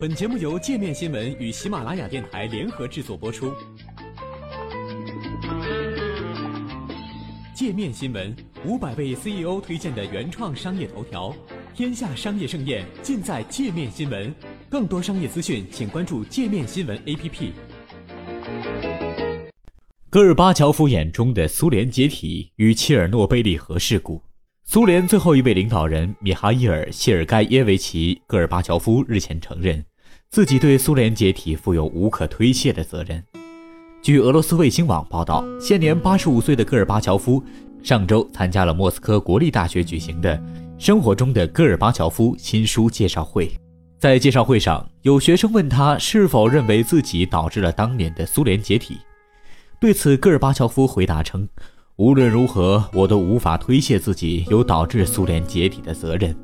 本节目由界面新闻与喜马拉雅电台联合制作播出。界面新闻五百位 CEO 推荐的原创商业头条，天下商业盛宴尽在界面新闻。更多商业资讯，请关注界面新闻 APP。戈尔巴乔夫眼中的苏联解体与切尔诺贝利核事故。苏联最后一位领导人米哈伊尔·谢尔盖耶维奇·戈尔巴乔夫日前承认，自己对苏联解体负有无可推卸的责任。据俄罗斯卫星网报道，现年八十五岁的戈尔巴乔夫上周参加了莫斯科国立大学举行的《生活中的戈尔巴乔夫》新书介绍会。在介绍会上，有学生问他是否认为自己导致了当年的苏联解体。对此，戈尔巴乔夫回答称。无论如何，我都无法推卸自己有导致苏联解体的责任。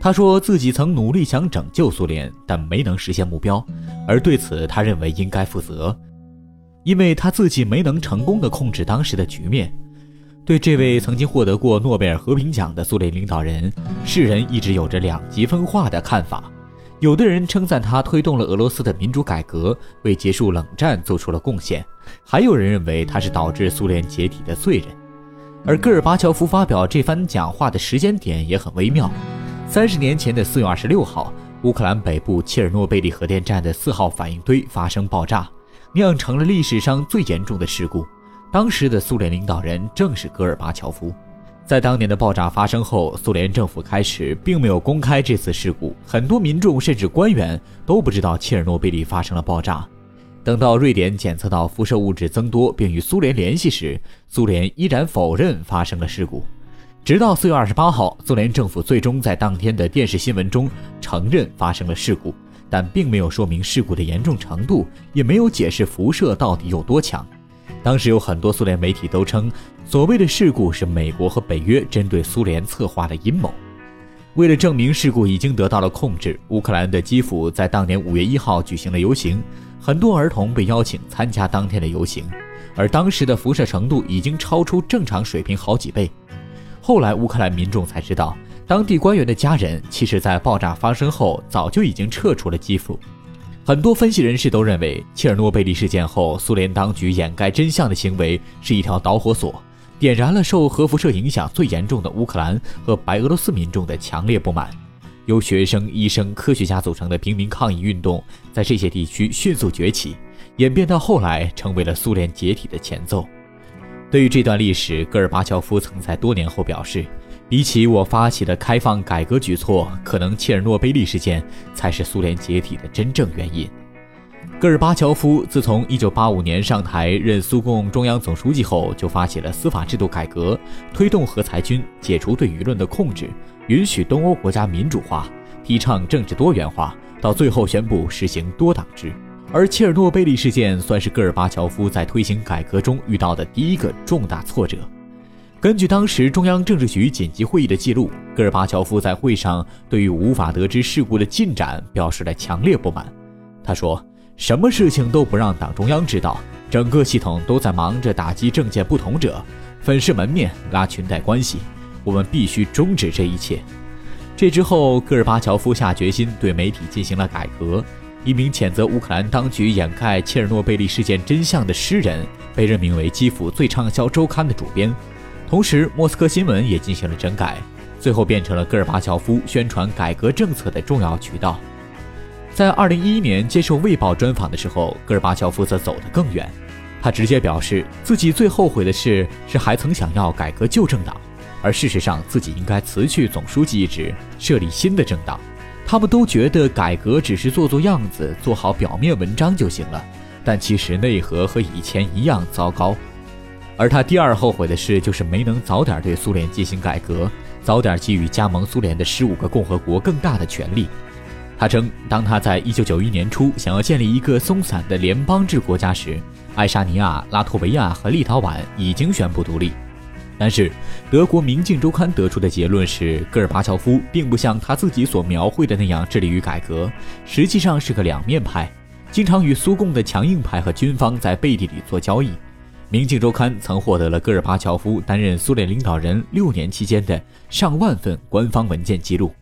他说自己曾努力想拯救苏联，但没能实现目标，而对此他认为应该负责，因为他自己没能成功的控制当时的局面。对这位曾经获得过诺贝尔和平奖的苏联领导人，世人一直有着两极分化的看法。有的人称赞他推动了俄罗斯的民主改革，为结束冷战做出了贡献；还有人认为他是导致苏联解体的罪人。而戈尔巴乔夫发表这番讲话的时间点也很微妙：三十年前的四月二十六号，乌克兰北部切尔诺贝利核电站的四号反应堆发生爆炸，酿成了历史上最严重的事故。当时的苏联领导人正是戈尔巴乔夫。在当年的爆炸发生后，苏联政府开始并没有公开这次事故，很多民众甚至官员都不知道切尔诺贝利发生了爆炸。等到瑞典检测到辐射物质增多并与苏联联系时，苏联依然否认发生了事故。直到四月二十八号，苏联政府最终在当天的电视新闻中承认发生了事故，但并没有说明事故的严重程度，也没有解释辐射到底有多强。当时有很多苏联媒体都称，所谓的事故是美国和北约针对苏联策划的阴谋。为了证明事故已经得到了控制，乌克兰的基辅在当年五月一号举行了游行，很多儿童被邀请参加当天的游行，而当时的辐射程度已经超出正常水平好几倍。后来乌克兰民众才知道，当地官员的家人其实在爆炸发生后早就已经撤出了基辅。很多分析人士都认为，切尔诺贝利事件后，苏联当局掩盖真相的行为是一条导火索，点燃了受核辐射影响最严重的乌克兰和白俄罗斯民众的强烈不满。由学生、医生、科学家组成的平民抗议运动在这些地区迅速崛起，演变到后来成为了苏联解体的前奏。对于这段历史，戈尔巴乔夫曾在多年后表示。比起我发起的开放改革举措，可能切尔诺贝利事件才是苏联解体的真正原因。戈尔巴乔夫自从1985年上台任苏共中央总书记后，就发起了司法制度改革，推动核裁军，解除对舆论的控制，允许东欧国家民主化，提倡政治多元化，到最后宣布实行多党制。而切尔诺贝利事件算是戈尔巴乔夫在推行改革中遇到的第一个重大挫折。根据当时中央政治局紧急会议的记录，戈尔巴乔夫在会上对于无法得知事故的进展表示了强烈不满。他说：“什么事情都不让党中央知道，整个系统都在忙着打击政见不同者，粉饰门面，拉裙带关系。我们必须终止这一切。”这之后，戈尔巴乔夫下决心对媒体进行了改革。一名谴责乌克兰当局掩盖切尔诺贝利事件真相的诗人被任命为基辅最畅销周刊的主编。同时，莫斯科新闻也进行了整改，最后变成了戈尔巴乔夫宣传改革政策的重要渠道。在2011年接受《卫报》专访的时候，戈尔巴乔夫则走得更远，他直接表示自己最后悔的事是还曾想要改革旧政党，而事实上自己应该辞去总书记一职，设立新的政党。他们都觉得改革只是做做样子，做好表面文章就行了，但其实内核和以前一样糟糕。而他第二后悔的事，就是没能早点对苏联进行改革，早点给予加盟苏联的十五个共和国更大的权利。他称，当他在一九九一年初想要建立一个松散的联邦制国家时，爱沙尼亚、拉脱维亚和立陶宛已经宣布独立。但是，德国《明镜周刊》得出的结论是，戈尔巴乔夫并不像他自己所描绘的那样致力于改革，实际上是个两面派，经常与苏共的强硬派和军方在背地里做交易。《明镜周刊》曾获得了戈尔巴乔夫担任苏联领导人六年期间的上万份官方文件记录。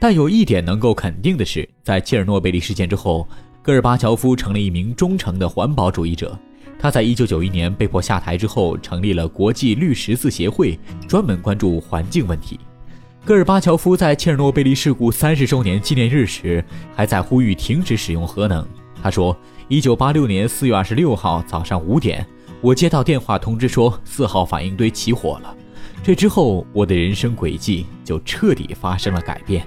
但有一点能够肯定的是，在切尔诺贝利事件之后，戈尔巴乔夫成了一名忠诚的环保主义者。他在1991年被迫下台之后，成立了国际绿十字协会，专门关注环境问题。戈尔巴乔夫在切尔诺贝利事故三十周年纪念日时，还在呼吁停止使用核能。他说：“1986 年4月26号早上五点，我接到电话通知说四号反应堆起火了。这之后，我的人生轨迹就彻底发生了改变。”